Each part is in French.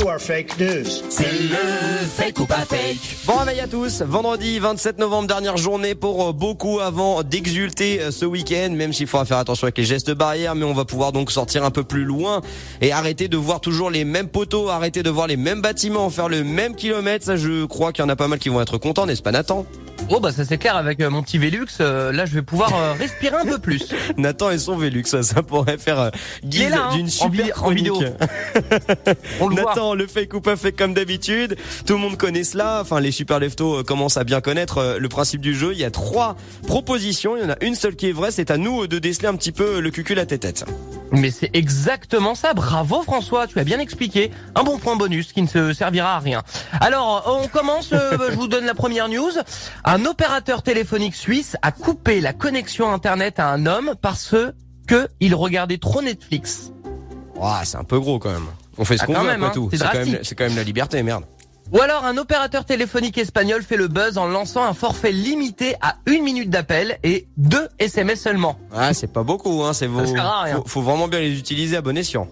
You are fake news. C'est le fake ou pas fake. Bon réveil à tous, vendredi 27 novembre, dernière journée pour euh, beaucoup avant d'exulter euh, ce week-end, même s'il faudra faire attention avec les gestes barrières, mais on va pouvoir donc sortir un peu plus loin et arrêter de voir toujours les mêmes poteaux, arrêter de voir les mêmes bâtiments, faire le même kilomètre, ça je crois qu'il y en a pas mal qui vont être contents, n'est-ce pas Nathan? Oh bah ça c'est clair avec euh, mon petit Velux, euh, là je vais pouvoir euh, respirer un peu plus. Nathan et son Velux, ça, ça pourrait faire euh, guise hein, d'une super en chronique. vidéo. On le voit. Nathan, le fake ou pas fake comme d'habitude. Tout le monde connaît cela. Enfin, les super leftos commencent à bien connaître le principe du jeu. Il y a trois propositions. Il y en a une seule qui est vraie. C'est à nous de déceler un petit peu le cucul à tête tête. Mais c'est exactement ça, bravo François, tu as bien expliqué. Un bon point bonus qui ne se servira à rien. Alors on commence, euh, je vous donne la première news. Un opérateur téléphonique suisse a coupé la connexion internet à un homme parce que il regardait trop Netflix. Ouah, c'est un peu gros quand même. On fait ce Ah, qu'on veut même, après hein. tout. C'est C'est quand, même, drastique. c'est quand même la liberté, merde. Ou alors un opérateur téléphonique espagnol fait le buzz en lançant un forfait limité à une minute d'appel et deux SMS seulement. Ah, c'est pas beaucoup, hein. C'est vos... sert à rien. faut, faut vraiment bien les utiliser à bon escient.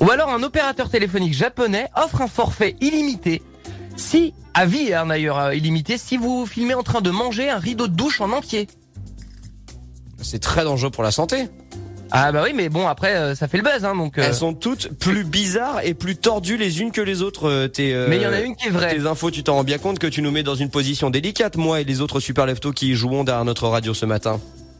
Ou alors un opérateur téléphonique japonais offre un forfait illimité. Si, à vie hein, d'ailleurs euh, illimité, si vous filmez en train de manger un rideau de douche en entier. C'est très dangereux pour la santé. Ah bah oui, mais bon après euh, ça fait le buzz, hein, donc. euh, Elles sont toutes plus bizarres et plus tordues les unes que les autres. euh, tes, euh, Mais il y en a une qui est vraie. Tes infos, tu t'en rends bien compte que tu nous mets dans une position délicate, moi et les autres super leftos qui jouons derrière notre radio ce matin.